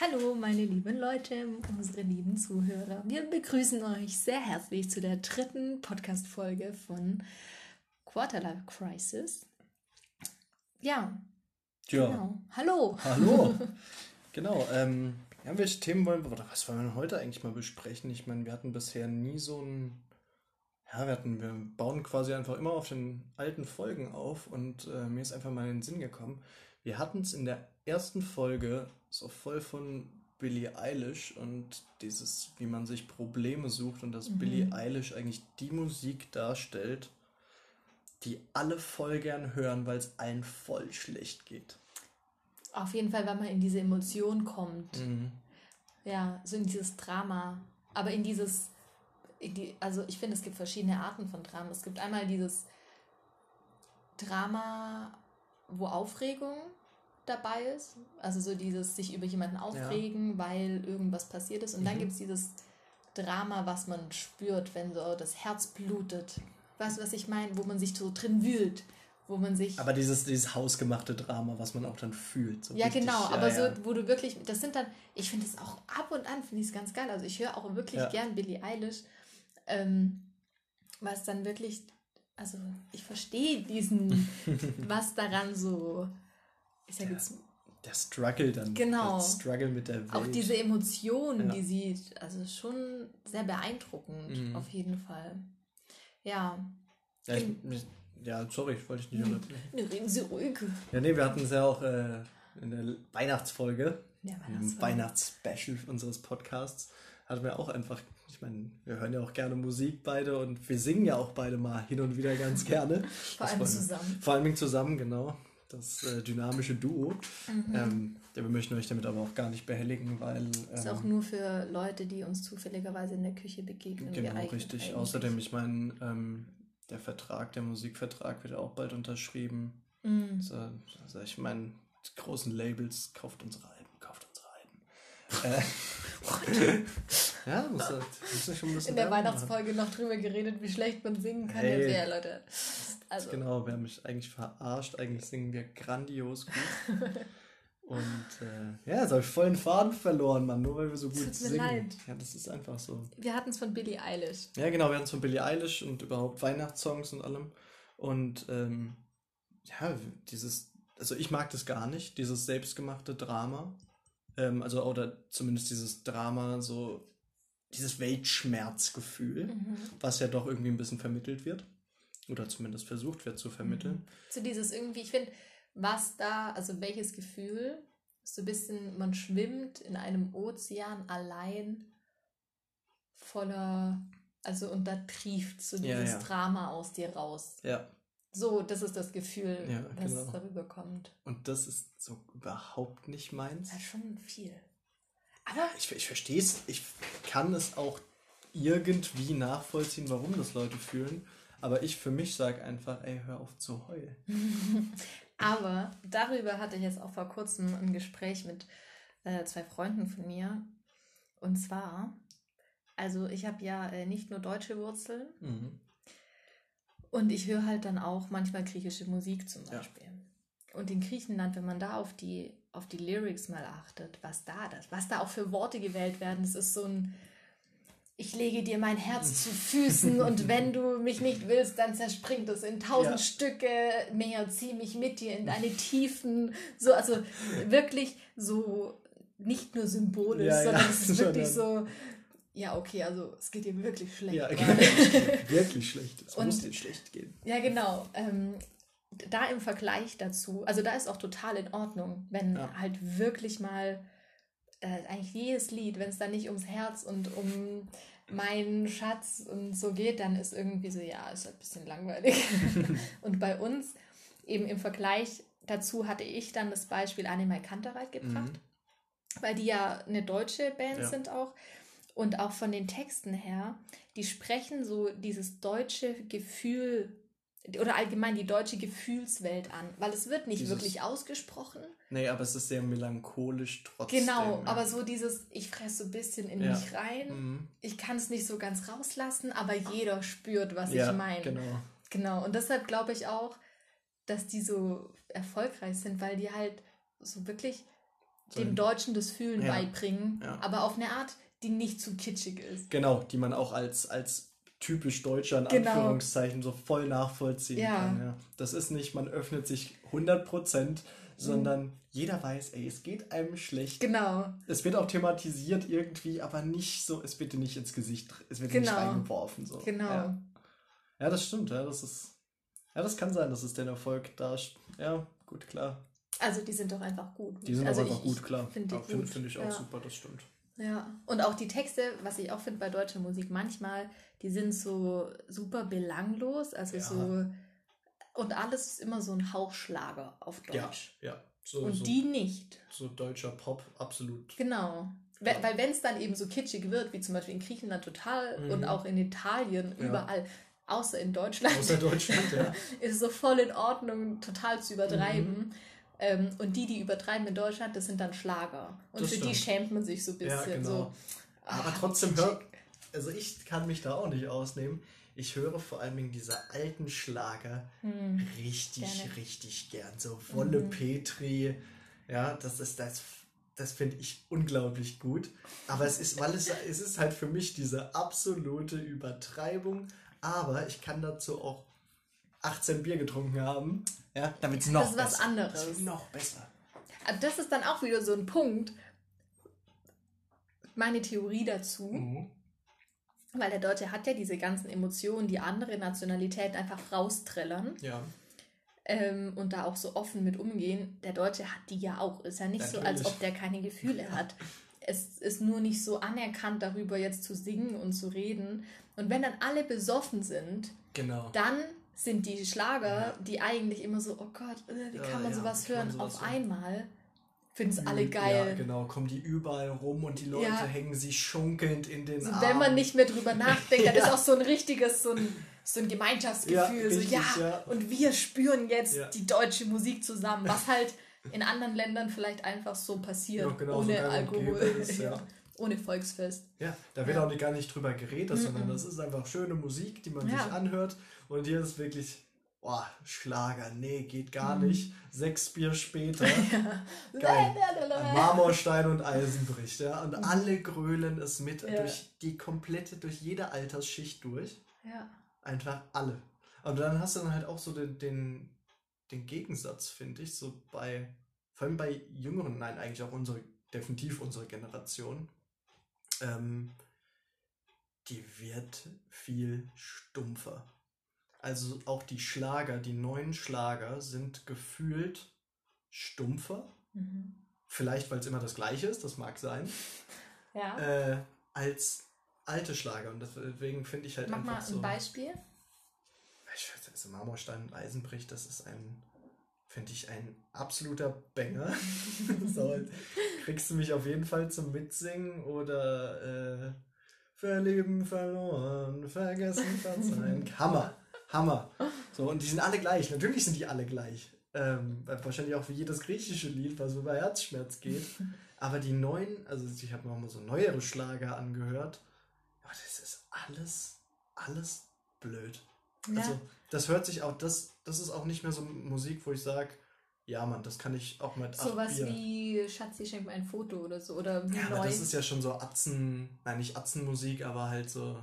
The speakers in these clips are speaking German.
Hallo, meine lieben Leute, unsere lieben Zuhörer. Wir begrüßen euch sehr herzlich zu der dritten Podcast-Folge von Quarterlife Crisis. Ja. Ja. Genau. Hallo. Hallo. genau. Ähm, ja, welche Themen wollen wir, oder was wollen wir heute eigentlich mal besprechen? Ich meine, wir hatten bisher nie so ein, ja, wir hatten, wir bauen quasi einfach immer auf den alten Folgen auf und äh, mir ist einfach mal in den Sinn gekommen. Wir hatten es in der ersten Folge so voll von Billie Eilish und dieses, wie man sich Probleme sucht und dass Billie Eilish eigentlich die Musik darstellt, die alle voll gern hören, weil es allen voll schlecht geht. Auf jeden Fall, weil man in diese Emotion kommt. Mhm. Ja, so in dieses Drama. Aber in dieses, in die, also ich finde, es gibt verschiedene Arten von Dramen. Es gibt einmal dieses Drama, wo Aufregung dabei ist. Also so dieses sich über jemanden aufregen, weil irgendwas passiert ist. Und dann Mhm. gibt es dieses Drama, was man spürt, wenn so das Herz blutet. Weißt du, was ich meine? Wo man sich so drin wühlt. Wo man sich. Aber dieses, dieses hausgemachte Drama, was man auch dann fühlt. So Ja, richtig, genau, ja, aber ja. so, wo du wirklich, das sind dann, ich finde es auch ab und an, finde ich es ganz geil. Also ich höre auch wirklich Ja. gern Billie Eilish, ähm, was dann wirklich, also ich verstehe diesen, was daran so, sag Ja. jetzt, Der Struggle dann. Genau. Der Struggle mit der Welt. auch diese Emotionen, Ja. die sie, also schon sehr beeindruckend, Mhm. auf jeden Fall. Ja, ja, ich, ich- ja, sorry, ich wollte dich nicht Mhm. unterbrechen. Ne, reden Sie ruhig. Ja, nee, wir hatten es ja auch äh, in der Weihnachtsfolge, Ja, im. Weihnachtsspecial unseres Podcasts, hatten wir auch einfach, ich meine, wir hören ja auch gerne Musik beide und wir singen ja auch beide mal hin und wieder ganz gerne. Vor allem zusammen. Vor allem zusammen, genau. Das äh, dynamische Duo. Mhm. Ähm, ja, wir möchten euch damit aber auch gar nicht behelligen, weil. Ähm, Ist auch nur für Leute, die uns zufälligerweise in der Küche begegnen. Genau, richtig. eigentlich. Außerdem, ich meine, ähm, der Vertrag, der Musikvertrag wird ja auch bald unterschrieben. Mm. Also, also ich meine, die großen Labels, kauft unsere Alben, kauft unsere Alben. äh, ja, muss, halt, muss ja schon ein bisschen In der. Weihnachtsfolge noch drüber geredet, wie schlecht man singen kann. Hey. Ja, Leute. Also, Genau, wir haben mich eigentlich verarscht. Eigentlich singen wir grandios gut. Und äh, ja, jetzt habe ich voll den Faden verloren, Mann, nur weil wir so gut tut singen. leid. Ja, das ist einfach so. wir hatten es von Billie Eilish. Ja, genau, wir hatten es von Billie Eilish und überhaupt Weihnachtssongs und allem. Und ähm, ja, dieses, also ich mag das gar nicht, dieses selbstgemachte Drama. Ähm, also, oder zumindest dieses Drama, so dieses Weltschmerzgefühl, Mhm. was ja doch irgendwie ein bisschen vermittelt wird. Oder zumindest versucht wird zu vermitteln. So dieses irgendwie, ich finde, was da, also welches Gefühl, so ein bisschen, man schwimmt in einem Ozean allein voller, also und da trieft so Ja, dieses ja. Drama aus dir raus. Ja, So, das ist das Gefühl, Ja, was genau. darüber kommt. und das ist so überhaupt nicht meins. Das ist schon viel. Aber Ich, ich verstehe es, ich kann es auch irgendwie nachvollziehen, warum das Leute fühlen. Aber ich für mich sage einfach, ey, hör auf zu heulen. Aber darüber hatte ich jetzt auch vor kurzem ein Gespräch mit äh, zwei Freunden von mir. Und zwar, also ich habe ja äh, nicht nur deutsche Wurzeln Mhm. und ich höre halt dann auch manchmal griechische Musik zum Ja. Beispiel. Und in Griechenland, wenn man da auf die, auf die Lyrics mal achtet, was da das, was da auch für Worte gewählt werden, das ist so ein ich lege dir mein Herz zu Füßen und wenn du mich nicht willst, dann zerspringt es in tausend Ja. Stücke. Meer, zieh mich mit dir in deine Tiefen. So, also wirklich so nicht nur symbolisch, Ja, ja, sondern es ist wirklich so, ja, okay, also es geht dir wirklich schlecht. Ja, gerade. wirklich schlecht. Es Und- muss dir schlecht gehen. Ja, genau. Ähm, da im Vergleich dazu, also da ist auch total in Ordnung, wenn Ja. halt wirklich mal äh, eigentlich jedes Lied, wenn es dann nicht ums Herz und um meinen Schatz und so geht, dann ist irgendwie so, ja, ist halt ein bisschen langweilig. und bei uns eben im Vergleich dazu hatte ich dann das Beispiel Animal Kantereit gebracht, weil die ja eine deutsche Band Ja. sind auch und auch von den Texten her, die sprechen so dieses deutsche Gefühl oder allgemein die deutsche Gefühlswelt an, weil es wird nicht Dieses- wirklich ausgesprochen. Nee, aber es ist sehr melancholisch trotzdem. Genau, ja. aber so dieses, ich fresse so ein bisschen in Ja. mich rein. Mhm. Ich kann es nicht so ganz rauslassen, aber jeder spürt, was ja, ich meine. genau. Genau, und deshalb glaube ich auch, dass die so erfolgreich sind, weil die halt so wirklich dem Deutschen das Fühlen beibringen, aber auf eine Art, die nicht zu kitschig ist. Genau, die man auch als, als typisch Deutscher in Genau. Anführungszeichen so voll nachvollziehen Ja. kann. Ja. Das ist nicht, man öffnet sich 100%, sondern jeder weiß, ey, es geht einem schlecht. Genau. Es wird auch thematisiert irgendwie, aber nicht so, es wird dir nicht ins Gesicht, es wird dir nicht Genau. reingeworfen. So. Genau. Ja. ja, das stimmt, ja, das ist, ja, das kann sein, dass es den Erfolg da, ja, gut, klar. Also die sind doch einfach gut. Die sind also auch einfach ich- gut, klar. Finde Ja, Finde find ich auch super, das stimmt. Ja, und auch die Texte, was ich auch finde bei deutscher Musik, manchmal, die sind so super belanglos, also Ja. so, und alles ist immer so ein Hauchschlager auf Ja, Deutsch. ja. So, und so, die nicht. so deutscher Pop, absolut. Genau. Ja. Weil wenn es dann eben so kitschig wird, wie zum Beispiel in Griechenland total Mhm. und auch in Italien, Ja. überall, außer in Deutschland, Außer Deutschland, ja. ist es so voll in Ordnung, total zu übertreiben. Mhm. Ähm, und die, die übertreiben in Deutschland, das sind dann Schlager. Und Das für die stimmt. schämt man sich so ein Ja, bisschen. genau. so, Aber ah, trotzdem hört, also ich kann mich da auch nicht ausnehmen. Ich höre vor allem diese alten Schlager Hm. richtig, Gerne. richtig gern. So Wolle Mhm. Petri, ja, das ist das, das finde ich unglaublich gut. Aber es ist, weil es, es ist halt für mich diese absolute Übertreibung. Aber ich kann dazu auch 18 Bier getrunken haben, ja, damit es noch Das ist was besser. anderes. Das ist noch besser. Aber das ist dann auch wieder so ein Punkt. Meine Theorie dazu, Mhm. weil der Deutsche hat ja diese ganzen Emotionen, die andere Nationalitäten einfach raustrellern Ja, ähm, und da auch so offen mit umgehen. Der Deutsche hat die ja auch. Ist ja nicht so, als Natürlich. ob der keine Gefühle hat. Es ist nur nicht so anerkannt, darüber jetzt zu singen und zu reden. Und wenn dann alle besoffen sind, genau. dann sind die Schlager, Ja. die eigentlich immer so, oh Gott, äh, wie Ja, kann man ja, sowas man hören, sowas auf hören? einmal finden es alle Ja, geil. genau, kommen die überall rum und die Leute Ja. hängen sich schunkelnd in den So, Arm. wenn man nicht mehr drüber nachdenkt, dann Ja. ist auch so ein richtiges, so ein, so ein Gemeinschaftsgefühl. Ja, so, richtig, ja, ja. und wir spüren jetzt Ja. die deutsche Musik zusammen, was halt in anderen Ländern vielleicht einfach so passiert, Ja, genau, so ohne und Alkohol, ist, ja. Ja. ohne Volksfest. Ja, da wird Ja. auch nicht, gar nicht drüber geredet, sondern das ist einfach schöne Musik, die man Ja. sich anhört. Und hier ist wirklich, boah, Schlager, nee, geht gar Mhm. nicht. Sechs Bier später, geil. Marmorstein und Eisen bricht, ja. Und alle grölen es mit. Ja. durch die komplette, durch jede Altersschicht durch. Ja. Einfach alle. Und dann hast du dann halt auch so den, den, den Gegensatz, finde ich, so bei, vor allem bei Jüngeren, nein, eigentlich auch unsere, definitiv unsere Generation, ähm, die wird viel stumpfer. Also auch die Schlager, die neuen Schlager sind gefühlt stumpfer. Mhm. Vielleicht, weil es immer das Gleiche ist, das mag sein, ja. äh, als alte Schlager. Und deswegen finde ich halt Mach einfach mal ein so. Beispiel. Ich weiß, also Marmorstein und Eisenbrich, das ist ein, finde ich, ein absoluter Banger. so, kriegst du mich auf jeden Fall zum Mitsingen oder äh, Verlieben, verloren, vergessen, verzeihen. Hammer, Hammer. So, und die sind alle gleich. Natürlich sind die alle gleich. Ähm, wahrscheinlich auch wie jedes griechische Lied, was über Herzschmerz geht. Aber die neuen, also ich habe noch mal so neuere Schlager angehört. Aber das ist alles, alles blöd. Ja. Also, das hört sich auch, das, das ist auch nicht mehr so Musik, wo ich sage, ja, Mann, das kann ich auch mit Sowas Bier. wie Schatzi schenkt mir ein Foto oder so. Oder ja, aber das ist ja schon so Atzen, nein, nicht Atzenmusik, aber halt so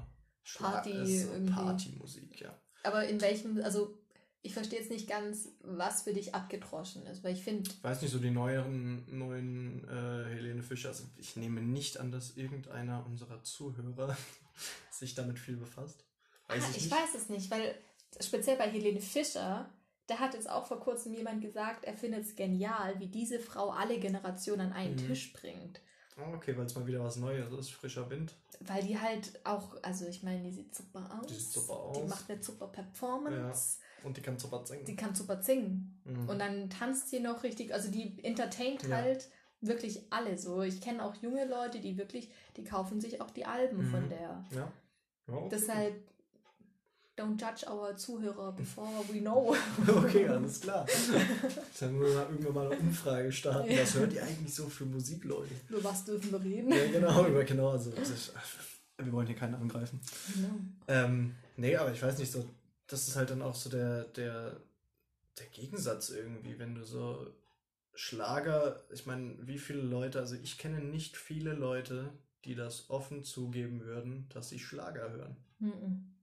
Party ist so irgendwie. Partymusik, ja. Aber in welchem, also ich verstehe jetzt nicht ganz, was für dich abgedroschen ist, weil ich finde, Ich weiß nicht, so die neueren, neuen äh, Helene Fischer, also ich nehme nicht an, dass irgendeiner unserer Zuhörer sich damit viel befasst. Weiß ah, ich, ich, weiß es nicht, weil speziell bei Helene Fischer, da hat jetzt auch vor kurzem jemand gesagt, er findet es genial, wie diese Frau alle Generationen an einen Mhm. Tisch bringt. Oh, okay, weil es mal wieder was Neues ist, frischer Wind. Weil die halt auch, also ich meine, die sieht super aus. Die sieht super Die aus. macht eine super Performance. Und die kann super singen. Die kann super singen. Mhm. Und dann tanzt sie noch richtig, also die entertaint Ja. halt wirklich alle so. Ich kenne auch junge Leute, die wirklich, die kaufen sich auch die Alben Mhm. von der. ja. ja okay. Deshalb don't judge our Zuhörer before we know. Okay, alles klar. Dann müssen wir irgendwann mal eine Umfrage starten. Ja. Was hört ihr eigentlich so für Musik, Leute? Über was dürfen wir reden? Ja, genau, über genau. Also, das- wir wollen hier keinen angreifen. Genau. Ähm, nee, aber ich weiß nicht, so, das ist halt dann auch so der, der, der Gegensatz irgendwie, wenn du so Schlager, ich meine, wie viele Leute, also ich kenne nicht viele Leute, die das offen zugeben würden, dass sie Schlager hören. Mhm.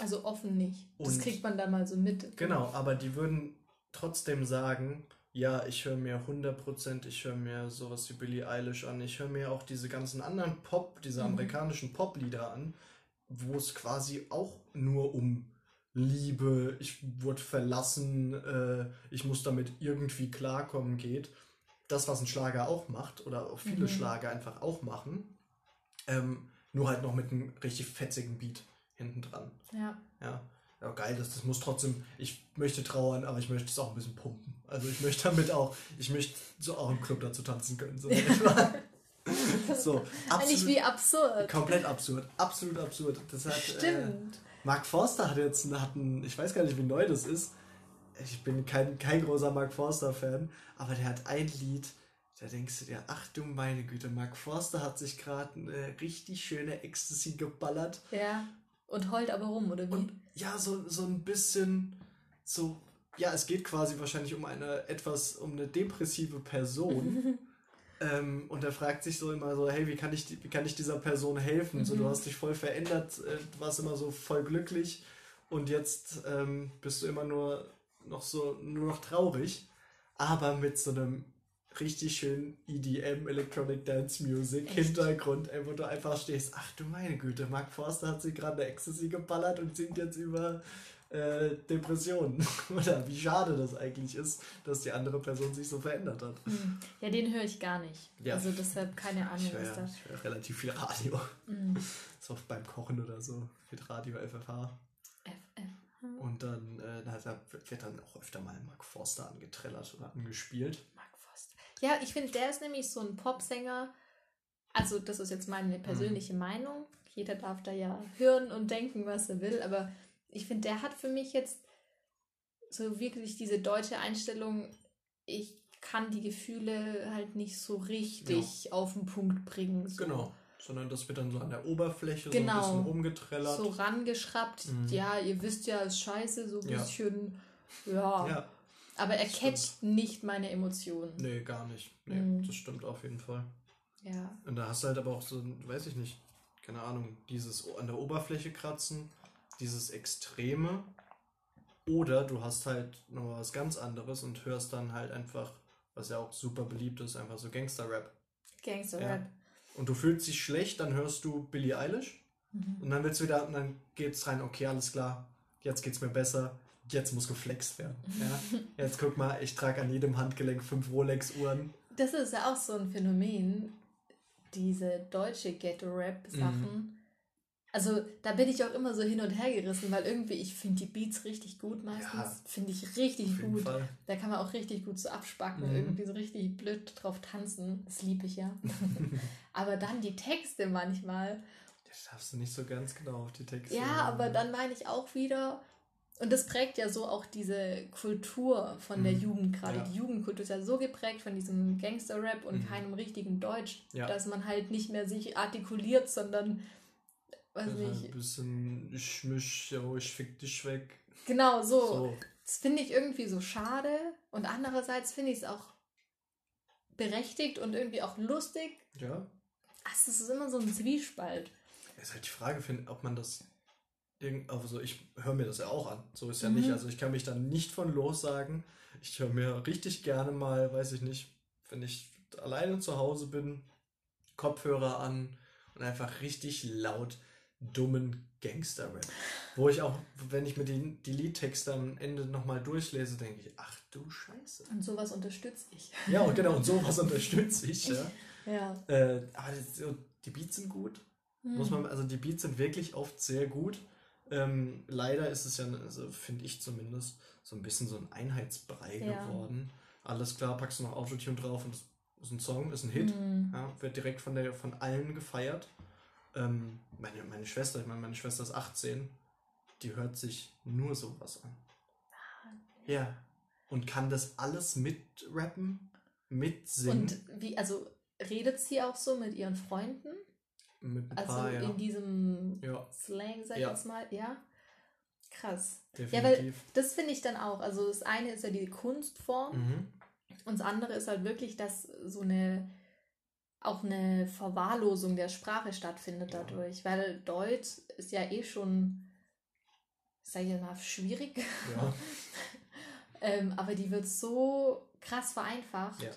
Also offen nicht. Das Und- kriegt man da mal so mit. Genau, aber die würden trotzdem sagen, ja, ich höre mir 100%, ich höre mir sowas wie Billie Eilish an, ich höre mir auch diese ganzen anderen Pop, diese Mhm. amerikanischen Poplieder an, wo es quasi auch nur um Liebe, ich wurde verlassen, äh, ich muss damit irgendwie klarkommen geht. Das, was ein Schlager auch macht, oder auch viele Mhm. Schlager einfach auch machen, ähm, nur halt noch mit einem richtig fetzigen Beat hinten dran. Ja. Ja. Ja, geil, das, das muss trotzdem, ich möchte trauern, aber ich möchte es auch ein bisschen pumpen. Also ich möchte damit auch, ich möchte so auch im Club dazu tanzen können. So, so Eigentlich wie absurd. komplett absurd, absolut absurd. Das hat, Äh, Stimmt. Mark Forster hat jetzt hat einen, ich weiß gar nicht, wie neu das ist. Ich bin kein, kein großer Mark Forster-Fan, aber der hat ein Lied, da denkst du dir, ach du meine Güte, Mark Forster hat sich gerade eine richtig schöne Ecstasy geballert. Ja. Und heult aber rum, oder wie? Und ja, so, so ein bisschen so, ja, es geht quasi wahrscheinlich um eine etwas, um eine depressive Person. ähm, und er fragt sich so immer so, hey, wie kann ich, wie kann ich dieser Person helfen? So, du Mhm. hast dich voll verändert, äh, du warst immer so voll glücklich und jetzt ähm, bist du immer nur noch so, nur noch traurig, aber mit so einem richtig schönen EDM, Electronic Dance Music Echt? Hintergrund, ey, wo du einfach stehst, ach du meine Güte, Mark Forster hat sich gerade eine Ecstasy geballert und singt jetzt über äh, Depressionen. Oder wie schade das eigentlich ist, dass die andere Person sich so verändert hat. Hm. Ja, den höre ich gar nicht. Ja. Also deshalb keine Ahnung, Ich höre ja, ich höre relativ viel Radio. Hm. So oft beim Kochen oder so, mit Radio FFH. FF. Und dann, äh, da wird dann auch öfter mal Mark Forster angetrellert oder angespielt. Ja, ich finde, der ist nämlich so ein Popsänger. Also, das ist jetzt meine persönliche Mhm. Meinung. Jeder darf da ja hören und denken, was er will. Aber ich finde, der hat für mich jetzt so wirklich diese deutsche Einstellung, ich kann die Gefühle halt nicht so richtig auf den Punkt bringen. So. Genau. Sondern das wird dann so an der Oberfläche Genau. so ein bisschen rumgetrellert. So rangeschraubt. Mhm. Ja, ihr wisst ja, ist scheiße, so ein Ja. bisschen. Ja. Ja, Aber er Stimmt. catcht nicht meine Emotionen. nee, gar nicht. Nee, Mhm. das stimmt auf jeden Fall. Ja. Und da hast du halt aber auch so, weiß ich nicht, keine Ahnung, dieses an der Oberfläche kratzen, dieses Extreme. Oder du hast halt noch was ganz anderes und hörst dann halt einfach, was ja auch super beliebt ist, einfach so Gangster-Rap. Gangster-Rap. Und du fühlst dich schlecht, dann hörst du Billie Eilish Mhm. und dann willst du wieder, und dann geht's rein, okay, alles klar, jetzt geht's mir besser, jetzt muss geflext werden. Ja? Jetzt guck mal, ich trage an jedem Handgelenk fünf Rolex-Uhren. Das ist ja auch so ein Phänomen, diese deutsche Ghetto-Rap-Sachen. Mhm. Also da bin ich auch immer so hin und her gerissen, weil irgendwie ich finde die Beats richtig gut meistens. Ja. Finde ich richtig gut. Fall. Da kann man auch richtig gut so abspacken, Mhm. irgendwie so richtig blöd drauf tanzen. Das liebe ich ja. aber dann die Texte manchmal. Das darfst du nicht so ganz genau auf die Texte. Ja, aber dann meine ich auch wieder, und das prägt ja so auch diese Kultur von der Mhm. Jugend gerade. Ja. Die Jugendkultur ist ja so geprägt von diesem Gangster-Rap und Mhm. keinem richtigen Deutsch, Ja. dass man halt nicht mehr sich artikuliert, sondern, weiß Das halt nicht, ein bisschen, ich misch, jo, ich fick dich weg. genau so. So. Das finde ich irgendwie so schade und andererseits finde ich es auch berechtigt und irgendwie auch lustig. Ja. Ach, Es ist immer so ein Zwiespalt. Ist halt die Frage, ob man das. Also, ich höre mir das ja auch an. So ist ja Mhm. nicht. Also, ich kann mich da nicht von los sagen. Ich höre mir richtig gerne mal, weiß ich nicht, wenn ich alleine zu Hause bin, Kopfhörer an und einfach richtig laut dummen Gangster-Rap. Wo ich auch, wenn ich mir die, die Liedtexte am Ende nochmal durchlese, denke ich, ach du Scheiße. Und sowas unterstütze ich. Ja, und genau, und sowas unterstütze ich, ja. Ja. Äh, aber die Beats sind gut. Muss Hm. man, also die Beats sind wirklich oft sehr gut. Ähm, leider ist es ja, also finde ich zumindest, so ein bisschen so ein Einheitsbrei Ja. geworden. Alles klar, packst du noch Autotune drauf und es ist ein Song, ist ein Hit. Hm. Ja, wird direkt von, der, von allen gefeiert. Ähm, meine, meine Schwester, ich meine, meine Schwester ist 18, die hört sich nur sowas an. Ja. Und kann das alles mitrappen, mitsingen. Und wie, also redet sie auch so mit ihren Freunden? Also paar, ja. in diesem Ja, Slang, sag ich Ja. jetzt mal, ja? Krass. definitiv. Ja, weil das finde ich dann auch. Also das eine ist ja die Kunstform mhm. Und das andere ist halt wirklich, dass so eine auch eine Verwahrlosung der Sprache stattfindet Ja. dadurch, weil Deutsch ist ja eh schon, sag ich mal, schwierig. Ja. ähm, aber die wird so krass vereinfacht Ja.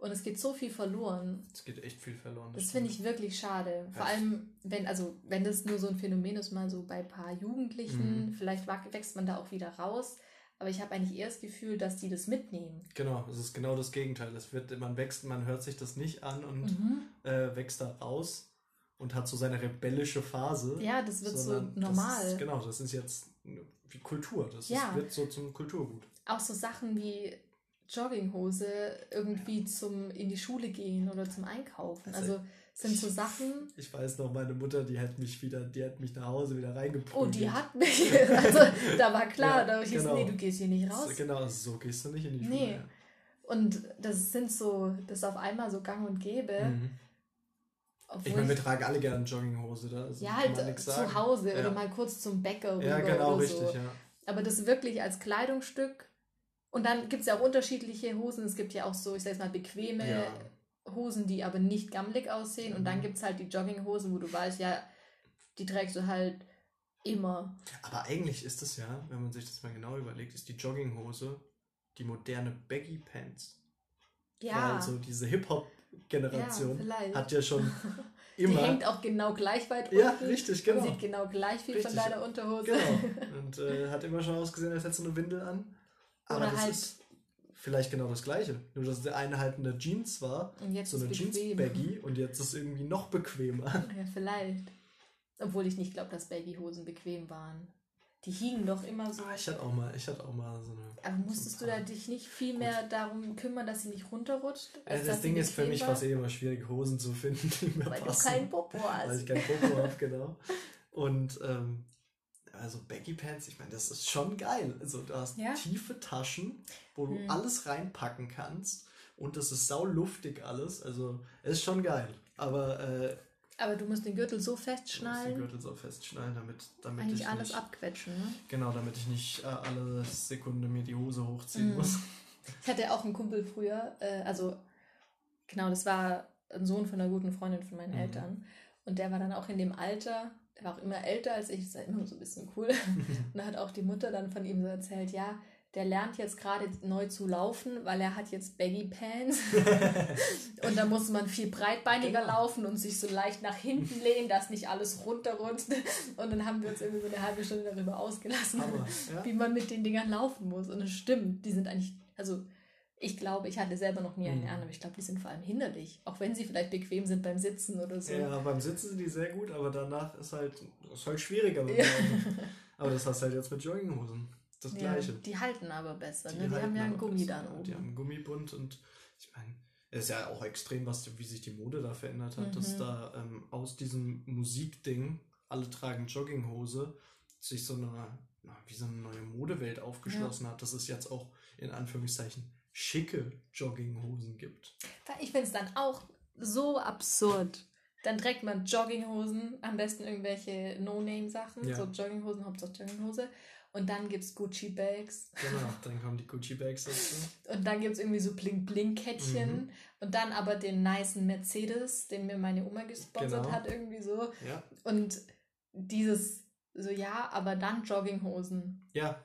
Und es geht so viel verloren. Es geht echt viel verloren. Das finde ich wirklich schade. Vor Ja. allem, wenn, also, wenn das nur so ein Phänomen ist, mal so bei ein paar Jugendlichen, Mhm. vielleicht wächst man da auch wieder raus. Aber ich habe eigentlich eher das Gefühl, dass die das mitnehmen. Genau, es ist genau das Gegenteil. Es wird, man wächst, man hört sich das nicht an und Mhm. äh, wächst da raus und hat so seine rebellische Phase. Ja, das wird so normal. Das ist, genau, das ist jetzt wie Kultur. Das Ja. ist, wird so zum Kulturgut. Auch so Sachen wie Jogginghose irgendwie zum in die Schule gehen oder zum Einkaufen. Also- Also sind so Sachen. Ich weiß noch, meine Mutter, die hat mich wieder, die hat mich nach Hause wieder reingeprügelt. Oh, die hat mich. Also da war klar, Ja, da hieß, genau. nee, du gehst hier nicht raus. Genau, so gehst du nicht in die Schule. Nee. Und das sind so, das ist auf einmal so gang und gäbe. Mhm. Ich meine, wir tragen alle gerne Jogginghose. Da also ja, halt zu Hause ja. oder mal kurz zum Bäcker Ja, genau, oder richtig, so. ja. Aber das wirklich als Kleidungsstück. Und dann gibt es ja auch unterschiedliche Hosen. Es gibt ja auch so, ich sag jetzt mal, bequeme Ja. Hosen, die aber nicht gammelig aussehen. Und dann Mhm. gibt es halt die Jogginghosen, wo du weißt, ja, die trägst du halt immer. Aber eigentlich ist es ja, wenn man sich das mal genau überlegt, ist die Jogginghose die moderne Baggy Pants. Ja, Weil so diese ja Hip-Hop-Generation vielleicht. hat ja schon die immer. hängt auch genau gleich weit unten. ja, richtig, genau. Und sieht genau gleich viel Richtig. von deiner Unterhose. Genau. Und äh, hat immer schon ausgesehen, als hättest du eine Windel an. Aber Oder das halt- ist vielleicht genau das Gleiche. Nur, dass der eine halt eine Jeans war, Und jetzt so eine. Jeans-Baggy und jetzt ist es irgendwie noch bequemer. Ja, vielleicht. Obwohl ich nicht glaube, dass Babyhosen bequem waren. Die hingen doch immer so. Ah, Ich hatte auch mal, ich hatte auch mal so eine. Aber musstest so du ein da paar. dich nicht viel mehr darum kümmern, dass sie nicht runterrutscht? Äh, als das Ding ist für mich war? was eh immer schwierig, Hosen zu finden, die mir Weil du passen. keinen Popo Weil hast. ich kein Popo habe, genau. Und ähm, also Baggy Pants, ich meine, das ist schon geil. Also du hast Ja? tiefe Taschen, wo du Hm. alles reinpacken kannst und das ist sauluftig alles. Also es ist schon geil. Aber äh, Aber du musst den Gürtel so du musst den Gürtel so festschnallen, damit, damit eigentlich ich alles nicht, abquetschen. Ne? Genau, damit ich nicht äh, alle Sekunde mir die Hose hochziehen Mhm. muss. Ich hatte auch einen Kumpel früher, äh, also genau, das war ein Sohn von einer guten Freundin von meinen Mhm. Eltern. Und der war dann auch in dem Alter, war auch immer älter als ich, ist ja immer so ein bisschen cool. Und da hat auch die Mutter dann von ihm so erzählt, ja, der lernt jetzt gerade neu zu laufen, weil er hat jetzt Baggy Pants. und da muss man viel breitbeiniger Genau. laufen und sich so leicht nach hinten lehnen, dass nicht alles runterrutscht. Und dann haben wir uns irgendwie so eine halbe Stunde darüber ausgelassen, Hammer, ja? wie man mit den Dingern laufen muss. Und es stimmt, die sind eigentlich, also ich glaube, ich hatte selber noch nie eine Mhm. an, aber ich glaube, die sind vor allem hinderlich. Auch wenn sie vielleicht bequem sind beim Sitzen oder so. Ja, beim Sitzen sind die sehr gut, aber danach ist halt, ist halt schwieriger. Ja. Aber das hast du halt jetzt mit Jogginghosen. Das Ja, gleiche. die halten aber besser. ne? die haben ja einen Gummi besser. dann oben. Die haben einen Gummibund und ich meine, es ist ja auch extrem, was, wie sich die Mode da verändert hat, Mhm. dass da ähm, aus diesem Musikding, alle tragen Jogginghose, sich so eine, na, wie so eine neue Modewelt aufgeschlossen hat, dass es jetzt auch in Anführungszeichen schicke Jogginghosen gibt. Ich finde es dann auch so absurd. Dann trägt man Jogginghosen, am besten irgendwelche No-Name-Sachen, Ja. so Jogginghosen, Hauptsache Jogginghose. Und dann gibt es Gucci-Bags. Genau, dann kommen die Gucci-Bags dazu. Und dann gibt es irgendwie so Bling-Bling-Kettchen. Mhm. Und dann aber den nicen Mercedes, den mir meine Oma gesponsert Genau. hat, irgendwie so. Ja, Und dieses, so ja, aber dann Jogginghosen. ja,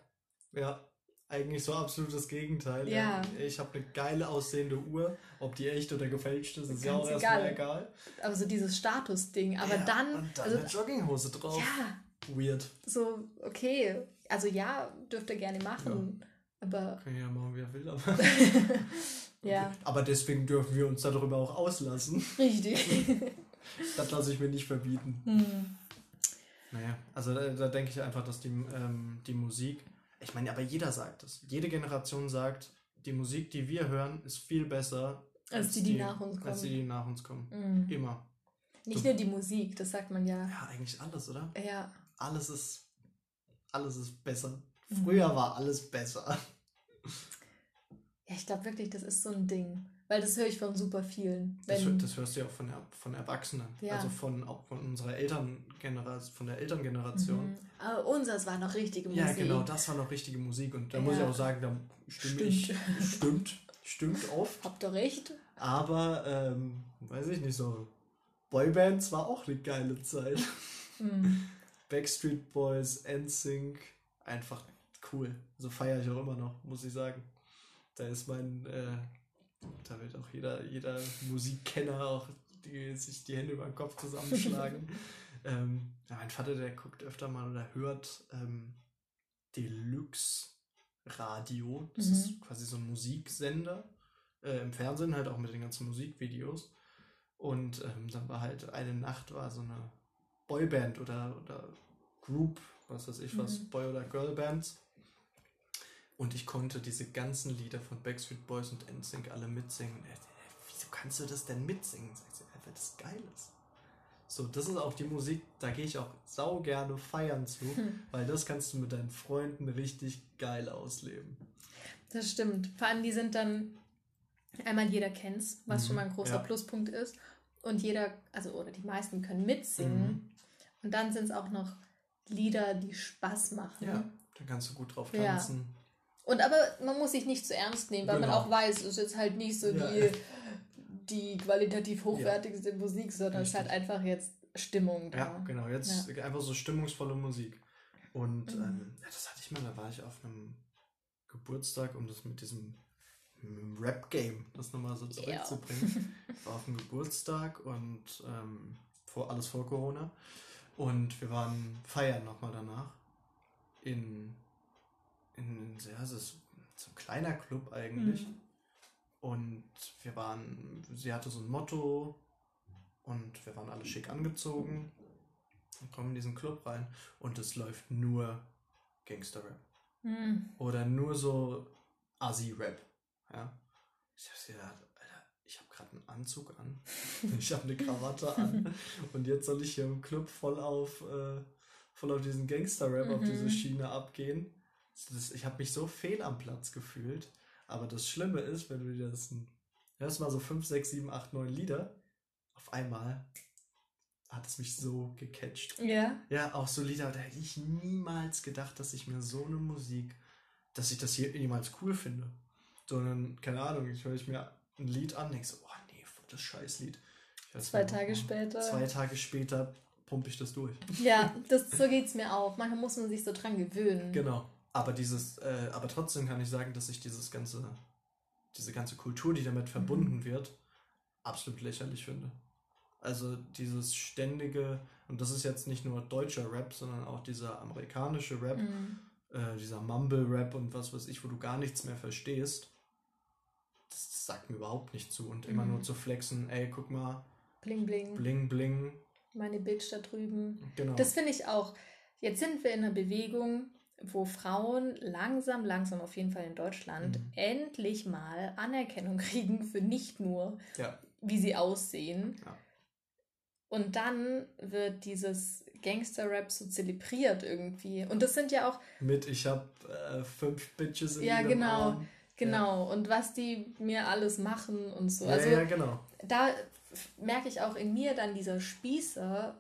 ja. Eigentlich so absolutes Gegenteil. Ja. Ich habe eine geile aussehende Uhr. Ob die echt oder gefälscht ist, ist ja auch erstmal egal. Aber so dieses Statusding. Aber Ja, dann, Und dann also, eine Jogginghose drauf. ja, Weird. so, okay. Also ja, dürft ihr gerne machen. Aber Kann ja machen, wie er will, aber. ja, Aber deswegen dürfen wir uns darüber auch auslassen. richtig. Das lasse ich mir nicht verbieten. hm. Naja, also da, da denke ich einfach, dass die, ähm, die Musik. Ich meine, aber jeder sagt es. Jede Generation sagt, die Musik, die wir hören, ist viel besser Als die, die nach uns Als die, kommen. die nach uns kommen. Mhm. Immer. Nicht nur die Musik, das sagt man ja. Ja, eigentlich alles, oder? Ja, Alles ist. Alles ist besser. Mhm. Früher war alles besser. ja ich glaube wirklich, das ist so ein Ding. Weil das höre ich von super vielen. Das, das hörst du ja auch von, von Erwachsenen. Ja. Also von, auch von unserer Elterngeneration, von der Elterngeneration. Mhm. Aber unseres war noch richtige Ja, Musik. genau, das war noch richtige Musik. Und da muss ich Ja. auch sagen, da stimme Stimmt. ich. Stimmt. Stimmt oft. Habt ihr recht. Aber, ähm, weiß ich nicht, so Boybands war auch eine geile Zeit. Mhm. Backstreet Boys, NSYNC, einfach cool. So feiere ich auch immer noch, muss ich sagen. Da ist mein, äh, da wird auch jeder, jeder Musikkenner auch die, sich die Hände über den Kopf zusammenschlagen. ähm, ja, mein Vater, der guckt öfter mal oder hört ähm, Deluxe Radio. Das Mhm. ist quasi so ein Musiksender. Äh, Im Fernsehen halt auch mit den ganzen Musikvideos. Und ähm, dann war halt eine Nacht war so eine Boyband oder, oder Group, was weiß ich was, Mhm. Boy- oder Girlbands. Und ich konnte diese ganzen Lieder von Backstreet Boys und NSYNC alle mitsingen. Äh, Wieso kannst du das denn mitsingen? Sagt sie, "Ja, weil das geil ist. So, das ist auch die Musik, da gehe ich auch sau gerne feiern zu, Hm. weil das kannst du mit deinen Freunden richtig geil ausleben. Das stimmt. Vor allem, die sind dann einmal jeder kennt's, was Mhm, schon mal ein großer ja. Pluspunkt ist. Und jeder, also oder die meisten können mitsingen. Mhm. Und dann sind es auch noch Lieder, die Spaß machen. Ja, da kannst du gut drauf Ja. Und aber man muss sich nicht zu ernst nehmen, weil man Genau. auch weiß, es ist jetzt halt nicht so Ja. die, die qualitativ hochwertigste Musik, sondern es ist halt einfach jetzt Stimmung da. Ja, genau. Jetzt einfach so stimmungsvolle Musik. Und Mhm. ähm, ja, das hatte ich mal, da war ich auf einem Geburtstag, um das mit diesem Rap-Game, das nochmal so Ja. zurückzubringen. Ich war auf dem Geburtstag und ähm, vor, alles vor Corona. Und wir waren feiern nochmal danach. In, in, ja, es ist so ein kleiner Club eigentlich. Mhm. Und wir waren, sie hatte so ein Motto und wir waren alle schick angezogen und kommen in diesen Club rein und es läuft nur Gangster-Rap. Mhm. Oder nur so Assi-Rap. Ja. Ich hab gedacht, Alter, ich habe gerade einen Anzug an, ich habe eine Krawatte an und jetzt soll ich hier im Club voll auf, äh, voll auf diesen Gangster-Rap, auf Mhm. diese Schiene abgehen. Das, ich habe mich so fehl am Platz gefühlt. Aber das Schlimme ist, wenn du dir das ein, hörst mal so 5, 6, 7, 8, 9 Lieder, auf einmal hat es mich so gecatcht. Ja. Ja, auch so Lieder, da hätte ich niemals gedacht, dass ich mir so eine Musik, dass ich das hier jemals cool finde. Sondern, keine Ahnung, ich höre ich mir ein Lied an, denke so, oh nee, das Scheißlied. Zwei nicht, Tage oh, später. Zwei Tage später pumpe ich das durch. Ja, das, so geht es mir auch. Manchmal muss man sich so dran gewöhnen. Genau. Aber dieses, äh, aber trotzdem kann ich sagen, dass ich dieses ganze, diese ganze Kultur, die damit verbunden wird, absolut lächerlich finde. Also dieses ständige, und das ist jetzt nicht nur deutscher Rap, sondern auch dieser amerikanische Rap, Mhm. äh, dieser Mumble-Rap und was weiß ich, wo du gar nichts mehr verstehst, das, das sagt mir überhaupt nicht zu. Und immer Mhm. nur zu flexen, ey, guck mal, Bling, bling. bling, bling. Meine Bitch da drüben. Genau. Das finde ich auch. Jetzt sind wir in einer Bewegung, wo Frauen langsam, langsam auf jeden Fall in Deutschland Mhm. endlich mal Anerkennung kriegen für nicht nur, ja, wie sie aussehen. Ja. Und dann wird dieses Gangster-Rap so zelebriert irgendwie. Und das sind ja auch, mit ich hab äh, fünf Bitches in Ja, genau. Arm. genau, und was die mir alles machen und so. Ja, also ja, genau. da merke ich auch in mir dann dieser Spießer,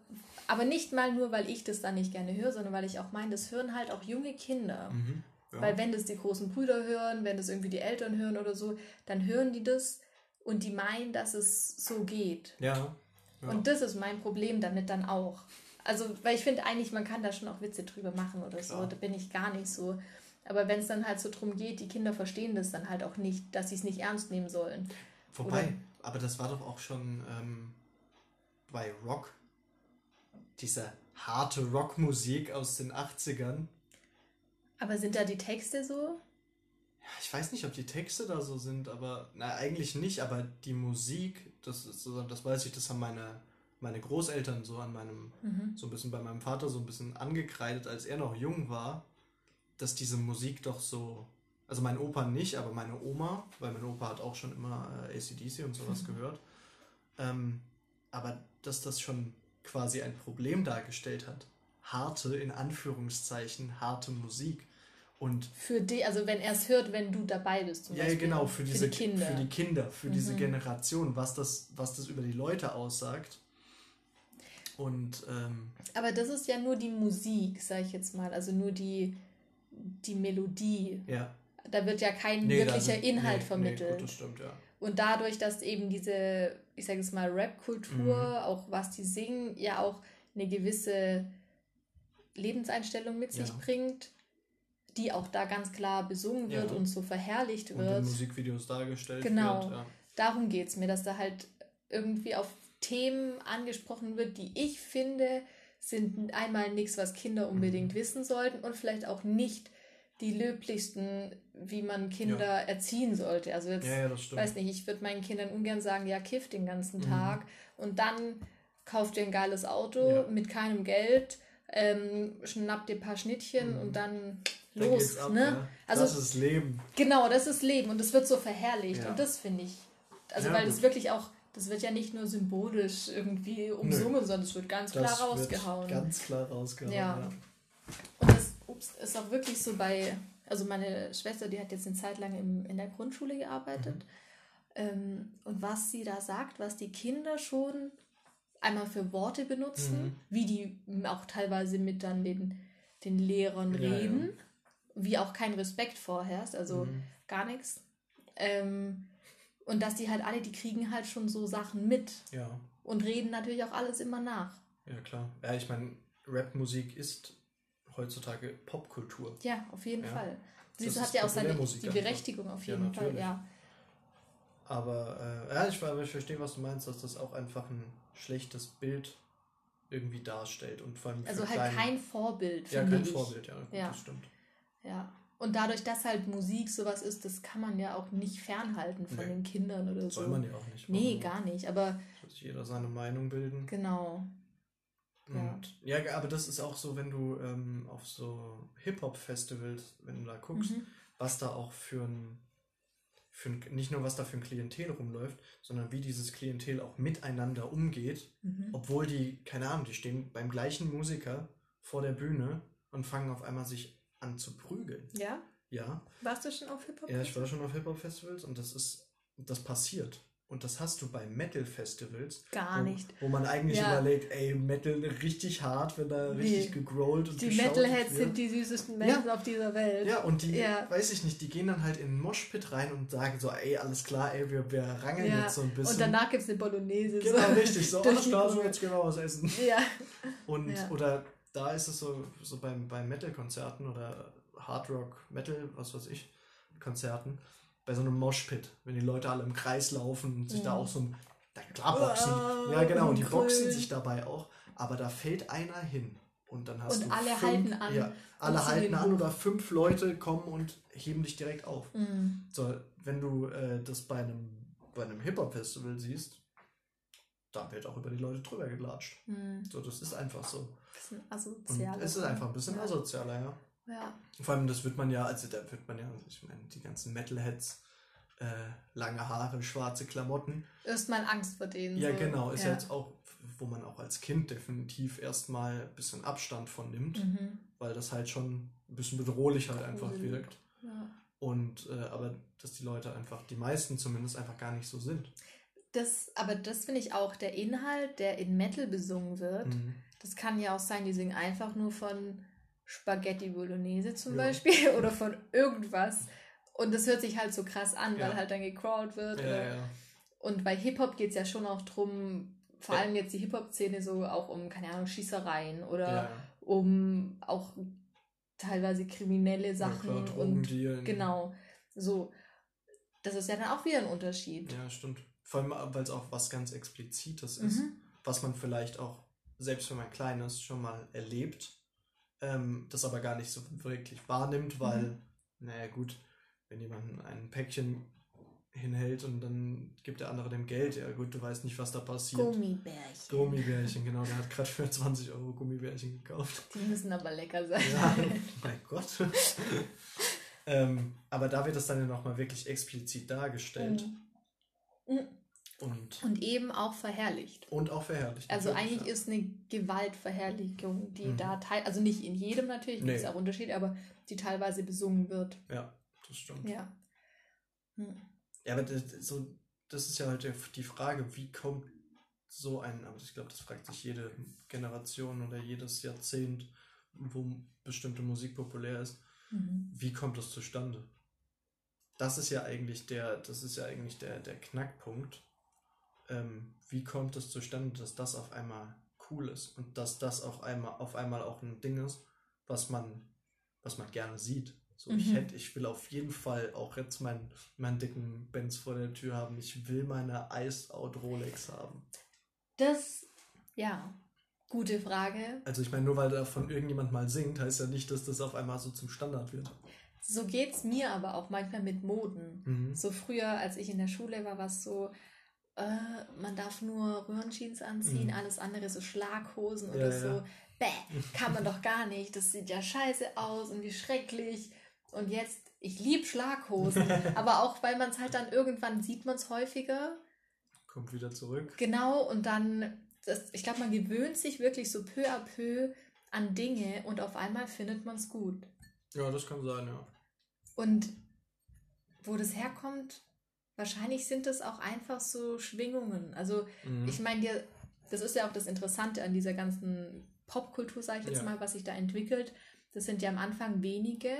aber nicht mal nur, weil ich das dann nicht gerne höre, sondern weil ich auch meine, das hören halt auch junge Kinder. Mhm. Ja. Weil wenn das die großen Brüder hören, wenn das irgendwie die Eltern hören oder so, dann hören die das und die meinen, dass es so geht. ja. ja. Und das ist mein Problem damit dann auch. Also, weil ich finde eigentlich, man kann da schon auch Witze drüber machen oder so. Klar. Da bin ich gar nicht so. Aber wenn es dann halt so drum geht, die Kinder verstehen das dann halt auch nicht, dass sie es nicht ernst nehmen sollen. Wobei, oder- aber das war doch auch schon ähm, bei Rock, diese harte Rockmusik aus den 80ern. Aber sind da die Texte so? Ja, ich weiß nicht, ob die Texte da so sind, aber na, eigentlich nicht, aber die Musik, das ist das weiß ich, das haben meine, meine Großeltern so an meinem, Mhm. so ein bisschen bei meinem Vater so ein bisschen angekreidet, als er noch jung war, dass diese Musik doch so, also mein Opa nicht, aber meine Oma, weil mein Opa hat auch schon immer äh, ACDC und sowas Mhm. gehört, ähm, aber dass das schon quasi ein Problem dargestellt hat. Harte, in Anführungszeichen, harte Musik. Und Für die, also wenn er es hört, wenn du dabei bist. Zum ja, Beispiel. genau, für diese die Kinder. für die Kinder, für diese Mhm. Generation, was das, was das über die Leute aussagt. Und ähm, Aber das ist ja nur die Musik, sag ich jetzt mal. Also nur die, die Melodie. ja, da wird ja kein nee, wirklicher Inhalt nee, vermittelt. Nee, gut, das stimmt, ja. Und dadurch, dass eben diese, ich sage es mal, Rap-Kultur, mhm. auch was die singen, ja auch eine gewisse Lebenseinstellung mit sich ja. bringt, die auch da ganz klar besungen wird ja. und so verherrlicht wird. Und in Musikvideos dargestellt genau. wird. Genau. Ja. Darum geht es mir, dass da halt irgendwie auf Themen angesprochen wird, die ich finde, sind einmal nichts, was Kinder unbedingt mhm. wissen sollten und vielleicht auch nicht die löblichsten, wie man Kinder ja. erziehen sollte. Also jetzt, ja, ja, weiß nicht, ich würde meinen Kindern ungern sagen, ja, kiff den ganzen mhm. Tag und dann kauft ihr ein geiles Auto mit keinem Geld, ähm, schnappt ihr ein paar Schnittchen mhm. und dann los. Ab, ne? also, das ist Leben. Genau, das ist Leben und das wird so verherrlicht und das finde ich, also weil es wirklich auch das wird ja nicht nur symbolisch irgendwie umsungen, Nö. sondern es wird ganz das klar rausgehauen. ganz klar rausgehauen. Ja. ja. Und ups, ist auch wirklich so bei, also meine Schwester, die hat jetzt eine Zeit lang im, in der Grundschule gearbeitet. Mhm. Ähm, und was sie da sagt, was die Kinder schon einmal für Worte benutzen, mhm. wie die auch teilweise mit dann den, den Lehrern ja, reden, ja. wie auch kein Respekt vorherrscht, also mhm. gar nichts. Ähm, und dass die halt alle, die kriegen halt schon so Sachen mit. Ja. Und reden natürlich auch alles immer nach. Ja, klar. Ja, ich meine, Rapmusik ist heutzutage Popkultur. Ja, auf jeden ja. Fall. Sie hat ja auch seine die Berechtigung auf jeden ja, Fall, ja. Aber äh, ja, ich, ich verstehe, was du meinst, dass das auch einfach ein schlechtes Bild irgendwie darstellt und vor allem also halt kleinen, kein Vorbild ja kein ich. Vorbild ja, ja das stimmt ja und dadurch, dass halt Musik sowas ist, das kann man ja auch nicht fernhalten von nee. den Kindern oder so. Soll man ja auch nicht. Nee, gar nicht. Aber. Soll sich jeder seine Meinung bilden. Genau. Und, ja. ja, aber das ist auch so, wenn du ähm, auf so Hip-Hop-Festivals, wenn du da guckst, mhm. was da auch für ein, für ein, nicht nur was da für ein Klientel rumläuft, sondern wie dieses Klientel auch miteinander umgeht, mhm. obwohl die, keine Ahnung, die stehen beim gleichen Musiker vor der Bühne und fangen auf einmal sich an zu prügeln. Ja? Ja. Warst du schon auf Hip-Hop? Ja, ich war schon auf Hip-Hop-Festivals und das ist, das passiert. Und das hast du bei Metal-Festivals. Gar wo, nicht. Wo man eigentlich ja. überlegt, ey, Metal richtig hart, wenn da richtig nee. gegrollt und Die Metalheads sind die süßesten Menschen ja. auf dieser Welt. Ja, und die, ja. weiß ich nicht, die gehen dann halt in den Moshpit rein und sagen so, ey, alles klar, ey, wir, wir rangeln jetzt so ein bisschen. Und danach gibt es eine Bolognese. Genau, so. richtig, so, alles klar, so jetzt genau was essen. Ja. Und, oder da ist es so, so beim, bei Metal-Konzerten oder Hard Rock, Metal, was weiß ich, Konzerten, bei so einem Moshpit, wenn die Leute alle im Kreis laufen und sich mhm. da auch so ein, da klar boxen, oh, ja genau, die boxen sich dabei auch, aber da fällt einer hin und dann hast und du alle fünf, halten an. Ja, alle halten an oder fünf Leute kommen und heben dich direkt auf. Mhm. So, wenn du äh, das bei einem, bei einem Hip-Hop-Festival siehst, da wird auch über die Leute drüber gelatscht. Mhm. So, das ist einfach so. Bisschen asozial. es ist einfach ein bisschen ja. asozialer, ja. Ja. Vor allem, das wird man ja, also da wird man ja, ich meine, die ganzen Metalheads, äh, lange Haare, schwarze Klamotten. Erstmal Angst vor denen. Ja, so. genau. Ist ja. jetzt auch, wo man auch als Kind definitiv erstmal ein bisschen Abstand von nimmt, mhm. weil das halt schon ein bisschen bedrohlich halt einfach wirkt. Ja. Und äh, aber dass die Leute einfach, die meisten zumindest, einfach gar nicht so sind. Das, aber das finde ich auch, der Inhalt, der in Metal besungen wird, mhm. das kann ja auch sein, die singen einfach nur von Spaghetti Bolognese zum ja. Beispiel oder von irgendwas. Und das hört sich halt so krass an, ja. weil halt dann gecrawlt wird. Ja, und bei Hip-Hop geht es ja schon auch drum, vor allem jetzt die Hip-Hop-Szene so auch um, keine Ahnung, Schießereien oder um auch teilweise kriminelle Sachen klar, und genau so das ist ja dann auch wieder ein Unterschied ja stimmt vor allem weil es auch was ganz explizites ist mhm. was man vielleicht auch selbst wenn man klein ist schon mal erlebt ähm, das aber gar nicht so wirklich wahrnimmt, weil, mhm. naja gut, wenn jemand ein Päckchen hinhält und dann gibt der andere dem Geld, ja gut, du weißt nicht, was da passiert. Gummibärchen. Gummibärchen, genau, der hat gerade für 20 Euro Gummibärchen gekauft. Die müssen aber lecker sein. Ja, mein Gott. ähm, aber da wird das dann ja nochmal wirklich explizit dargestellt. Mhm. Und, und eben auch verherrlicht. Und auch verherrlicht. Also eigentlich ja. ist eine Gewaltverherrlichung, die mhm. da teil, also nicht in jedem natürlich, nee. gibt es auch Unterschiede, aber die teilweise besungen wird. Ja, das stimmt. Ja. Hm. Ja, aber das, so, das ist ja halt die Frage, wie kommt so ein, aber ich glaube, das fragt sich jede Generation oder jedes Jahrzehnt, wo bestimmte Musik populär ist, mhm. wie kommt das zustande? das ist ja eigentlich der, das ist ja eigentlich der, der Knackpunkt. Ähm, wie kommt es zustande, dass das auf einmal cool ist und dass das auf einmal, auf einmal auch ein Ding ist, was man, was man gerne sieht. So, mhm. ich hätte, ich will auf jeden Fall auch jetzt meinen, meinen dicken Benz vor der Tür haben. Ich will meine Ice Out Rolex haben. Das, ja, gute Frage. Also ich meine, nur weil davon irgendjemand mal singt, heißt ja nicht, dass das auf einmal so zum Standard wird. So geht es mir aber auch manchmal mit Moden. Mhm. So früher, als ich in der Schule war, war es so, äh, man darf nur Röhrenjeans anziehen, mhm. alles andere so Schlaghosen ja, oder ja. so. Bäh, kann man doch gar nicht. Das sieht ja scheiße aus und wie schrecklich. Und jetzt, ich liebe Schlaghosen, aber auch weil man es halt dann irgendwann sieht man es häufiger. Kommt wieder zurück. Genau, und dann, das, ich glaube, man gewöhnt sich wirklich so peu à peu an Dinge und auf einmal findet man es gut. Ja, das kann sein, ja. Und wo das herkommt, wahrscheinlich sind das auch einfach so Schwingungen. Also mhm. ich meine, das ist ja auch das Interessante an dieser ganzen Popkultur, sage ich jetzt ja. mal, was sich da entwickelt. Das sind ja am Anfang wenige,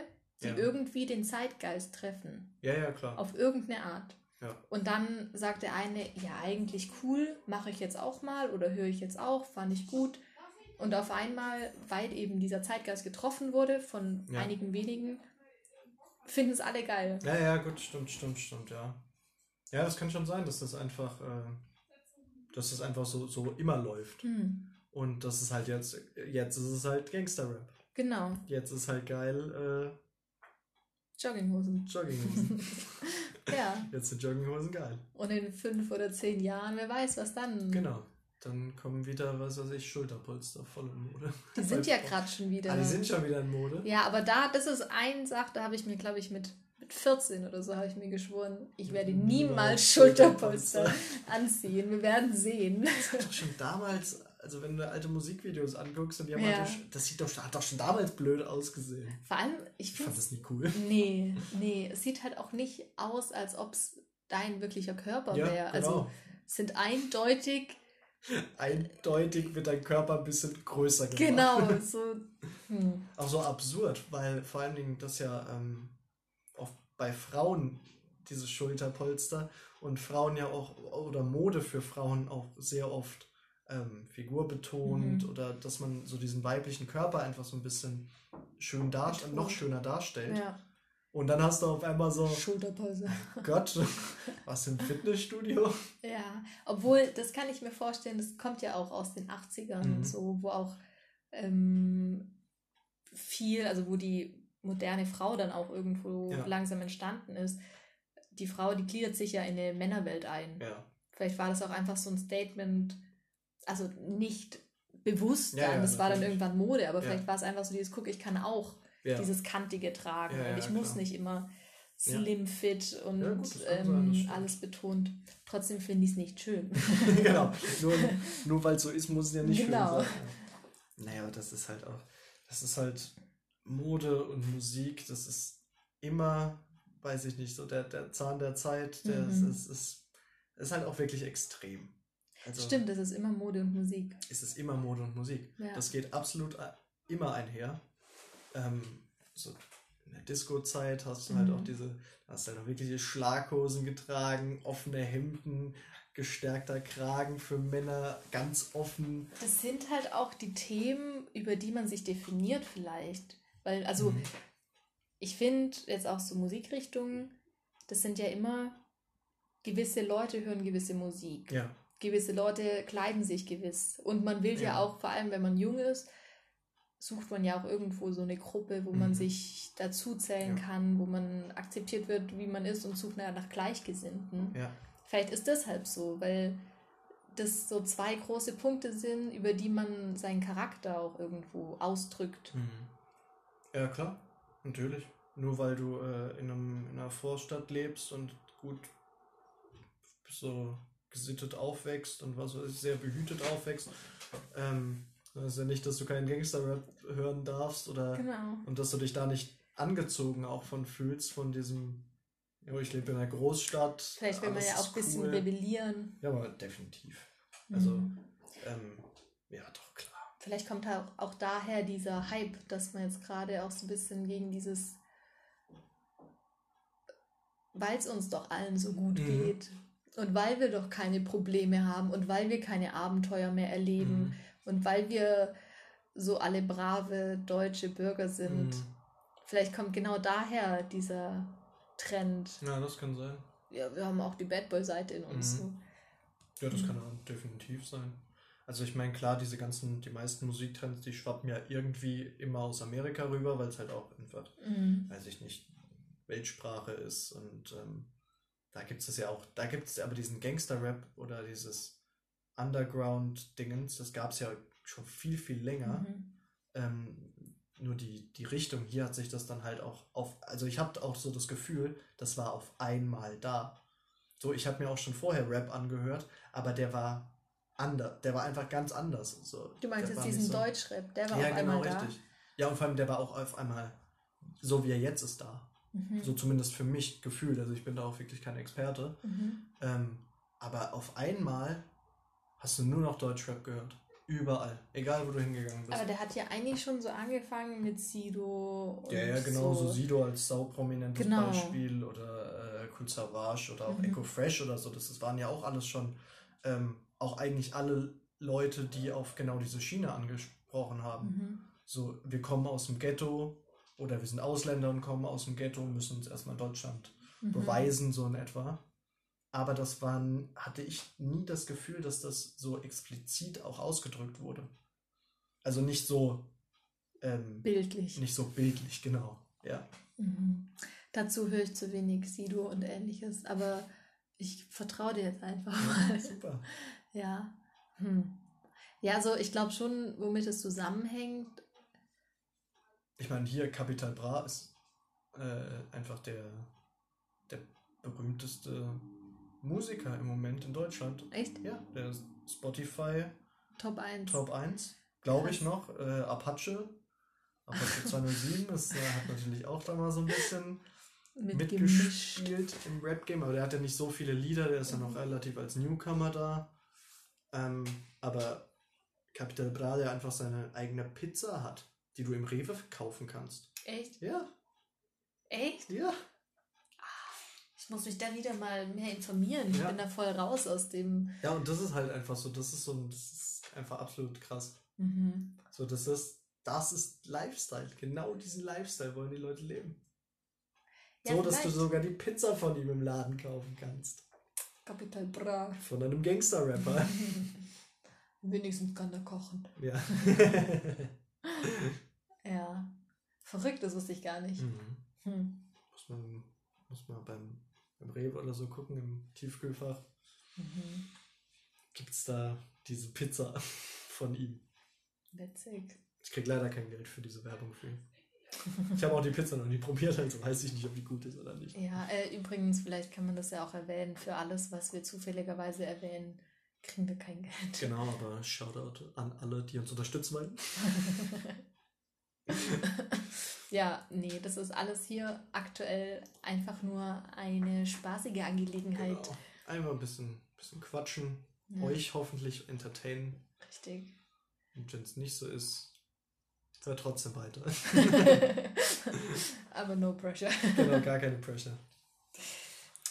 die ja. irgendwie den Zeitgeist treffen. Ja, ja, klar. Auf irgendeine Art. Ja. Und dann sagt der eine, ja, eigentlich cool, mache ich jetzt auch mal oder höre ich jetzt auch, fand ich gut. Und auf einmal, weil eben dieser Zeitgeist getroffen wurde von einigen wenigen, finden es alle geil. Ja, ja, gut, stimmt, stimmt, stimmt, ja. Ja, das kann schon sein, dass das einfach, äh, dass das einfach so, so immer läuft. Hm. Und das ist halt jetzt, jetzt ist es halt Gangster-Rap. Genau. Jetzt ist halt geil, äh, Jogginghosen. Jogginghosen. ja. Jetzt sind Jogginghosen geil. Und in fünf oder zehn Jahren, wer weiß, was dann. Genau. Dann kommen wieder, was weiß ich, Schulterpolster voll in Mode. Die sind ja gerade schon wieder. Ah, die sind schon wieder in Mode. Ja, aber da, das ist ein Sach, da habe ich mir, glaube ich, mit, mit 14 oder so habe ich mir geschworen, ich werde niemals Schulterpolster anziehen. Wir werden sehen. Das hat doch schon damals, also wenn du alte Musikvideos anguckst und die haben ja. halt, das sieht doch, hat doch schon damals blöd ausgesehen. Vor allem, ich, ich fand das nie cool. Nee, nee, es sieht halt auch nicht aus, als ob es dein wirklicher Körper ja, wäre. Also, genau. Sind eindeutig Eindeutig wird dein Körper ein bisschen größer gemacht. Genau, so. Hm. Auch so absurd, weil vor allen Dingen das ja ähm, bei Frauen diese Schulterpolster und Frauen ja auch, oder Mode für Frauen auch sehr oft ähm, figurbetont mhm. oder dass man so diesen weiblichen Körper einfach so ein bisschen schön darstellt, noch schöner darstellt. Ja. Und dann hast du auf einmal so. Schulterpause. Gott, was im Fitnessstudio? Ja, obwohl, das kann ich mir vorstellen, das kommt ja auch aus den 80ern mhm. und so, wo auch ähm, viel, also wo die moderne Frau dann auch irgendwo ja. langsam entstanden ist. Die Frau, die gliedert sich ja in eine Männerwelt ein. Ja. Vielleicht war das auch einfach so ein Statement, also nicht bewusst ja, dann, das war dann irgendwann Mode, aber vielleicht war es einfach so dieses, guck, ich kann auch ja. dieses kantige tragen. Ja, und ich muss nicht immer slim fit und gut, ähm, alles betont. Trotzdem finde ich es nicht schön. genau. Nur, nur weil es so ist, muss es ja nicht genau. schön sein. Naja, das ist halt auch, das ist halt Mode und Musik, das ist immer, weiß ich nicht, so der, der Zahn der Zeit, der mhm. ist, ist, ist halt auch wirklich extrem. Also, Stimmt, es ist immer Mode und Musik. Es ist immer Mode und Musik. Ja. Das geht absolut immer einher ähm, so in der Disco-Zeit hast du halt auch mhm. diese, hast halt auch wirkliche Schlaghosen getragen, offene Hemden, gestärkter Kragen für Männer, ganz offen. Das sind halt auch die Themen, über die man sich definiert vielleicht. Weil, also, mhm. ich finde jetzt auch so Musikrichtungen, das sind ja immer, gewisse Leute hören gewisse Musik. Ja. Gewisse Leute kleiden sich gewiss. Und man will ja. ja auch, vor allem wenn man jung ist, sucht man ja auch irgendwo so eine Gruppe, wo mhm. man sich dazuzählen ja. kann, wo man akzeptiert wird, wie man ist und sucht nach Gleichgesinnten. Ja. Vielleicht ist deshalb so, weil das so zwei große Punkte sind, über die man seinen Charakter auch irgendwo ausdrückt. Mhm. Ja, klar, natürlich. Nur weil du äh, in, einem, in einer Vorstadt lebst und gut so gesittet aufwächst und was sehr behütet aufwächst, ähm, das ist ja nicht, dass du keinen Gangster-Rap hören darfst oder genau. und dass du dich da nicht angezogen auch von fühlst, von diesem, ja, ich lebe in einer Großstadt. Vielleicht will man ja auch ein bisschen cool. rebellieren. Ja, aber definitiv. Also, mhm. ähm, ja, doch, klar. Vielleicht kommt auch, auch daher dieser Hype, dass man jetzt gerade auch so ein bisschen gegen dieses weil es uns doch allen so gut Mhm. geht und weil wir doch keine Probleme haben und weil wir keine Abenteuer mehr erleben Mhm. und weil wir so alle brave deutsche Bürger sind. Mhm. Vielleicht kommt genau daher dieser Trend. Ja, das kann sein. Ja, wir haben auch die Bad Boy-Seite in uns. Mhm. So. Ja, das Mhm. kann auch definitiv sein. Also ich meine, klar, diese ganzen, die meisten Musiktrends, die schwappen ja irgendwie immer aus Amerika rüber, weil es halt auch einfach, Mhm. weiß ich nicht, Weltsprache ist und ähm, da gibt es ja auch, da gibt es aber diesen Gangster-Rap oder dieses Underground-Dingens, das gab es ja schon viel, viel länger. Mhm. Ähm, nur die, die Richtung hier hat sich das dann halt auch auf, also ich habe auch so das Gefühl, das war auf einmal da. So, ich habe mir auch schon vorher Rap angehört, aber der war anders, der war einfach ganz anders. So, Du meinst der jetzt diesen so- Deutschrap, der war Ja, auf genau, einmal da. richtig. Ja, und vor allem der war auch auf einmal, so wie er jetzt ist, da. Mhm. So zumindest für mich gefühlt. Also ich bin da auch wirklich kein Experte. Mhm. Ähm, aber auf einmal hast du nur noch Deutschrap gehört. Überall. Egal, wo du hingegangen bist. Aber der hat ja eigentlich schon so angefangen mit Sido. Und Ja, ja, genau, so, so. Sido als sauprominentes Genau. Beispiel oder äh, Cool Savage oder auch Mhm. Echo Fresh oder so. Das, das waren ja auch alles schon, ähm, auch eigentlich alle Leute, die auf genau diese Schiene angesprochen haben. Mhm. So, wir kommen aus dem Ghetto oder wir sind Ausländer und kommen aus dem Ghetto, müssen uns erstmal Deutschland Mhm. beweisen, so in etwa. Aber das waren, hatte ich nie das Gefühl, dass das so explizit auch ausgedrückt wurde. Also nicht so, ähm, Bildlich. nicht so bildlich, genau. Ja. Mhm. Dazu höre ich zu wenig Sido und ähnliches, aber ich vertraue dir jetzt einfach mal. Super. Ja. Hm. Ja, also ich glaube schon, womit es zusammenhängt. Ich meine, hier Capital Bra ist äh, einfach der, der berühmteste Musiker im Moment in Deutschland. Echt? Ja, der ist Spotify Top 1. Top 1, glaube ich noch. Äh, Apache. Apache 207 ist, äh, hat natürlich auch da mal so ein bisschen Mitgemischt. mitgespielt im Rap-Game, aber der hat ja nicht so viele Lieder, der ist ja noch relativ als Newcomer da. Ähm, aber Capital Bra, der einfach seine eigene Pizza hat, die du im Rewe kaufen kannst. Echt? Ja, Echt? ja. Ich muss mich da wieder mal mehr informieren. Ich Ja. bin da voll raus aus dem. Ja, und das ist halt einfach so, das ist so, ein- das ist einfach absolut krass. Mhm. So, das ist, das ist Lifestyle. Genau diesen Lifestyle wollen die Leute leben. Ja, so, dass du vielleicht. sogar die Pizza von ihm im Laden kaufen kannst. Capital Bra. Von einem Gangster-Rapper. Wenigstens kann er kochen. ja. Ja. Verrückt, das wusste ich gar nicht. mhm. Hm. Muss man, muss man beim, beim Rewe oder so gucken, im Tiefkühlfach. Mhm. Gibt es da diese Pizza von ihm? Witzig. Ich krieg leider kein Geld für diese Werbung für ihn. Ich habe auch die Pizza noch nie probiert, also weiß ich nicht, ob die gut ist oder nicht. Ja, äh, übrigens, vielleicht kann man das ja auch erwähnen. Für alles, was wir zufälligerweise erwähnen, kriegen wir kein Geld. Genau, aber Shoutout an alle, die uns unterstützen wollen. Ja, nee, das ist alles hier aktuell einfach nur eine spaßige Angelegenheit. Genau. Einmal ein bisschen, bisschen quatschen, Ja, euch hoffentlich entertainen. Richtig. Und wenn es nicht so ist, hört trotzdem weiter. Aber no pressure. genau, gar keine Pressure.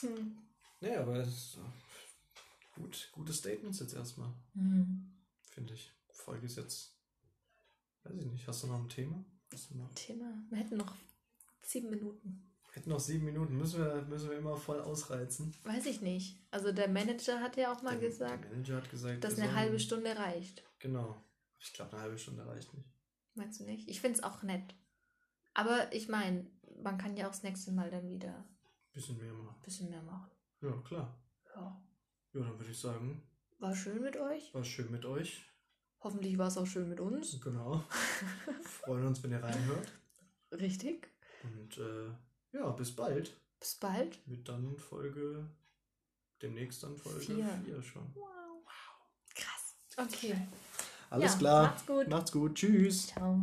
Hm. Nee, aber gut, gute Statements jetzt erstmal, Hm. finde ich. Folge ist jetzt, weiß ich nicht, hast du noch ein Thema? Noch? Thema. Wir hätten noch sieben Minuten. Hätten noch sieben Minuten, müssen wir, müssen wir immer voll ausreizen. Weiß ich nicht. Also der Manager hat ja auch mal Der- gesagt, Der Manager hat gesagt, dass wir eine halbe Stunde reicht. Genau. Ich glaube, eine halbe Stunde reicht nicht. Meinst du nicht? Ich finde es auch nett. Aber ich meine, man kann ja auch das nächste Mal dann wieder ein Bisschen mehr machen. bisschen mehr machen. Ja, klar. Ja. Ja, dann würde ich sagen, War schön mit euch. war schön mit euch. Hoffentlich war es auch schön mit uns. Genau. Freuen uns, wenn ihr reinhört. Richtig. Und äh, ja, bis bald. Bis bald. Mit dann Folge, demnächst dann Folge Vier. 4 schon. Wow. Krass. Okay. Alles Ja, klar. macht's gut. Macht's gut. Tschüss. Ciao.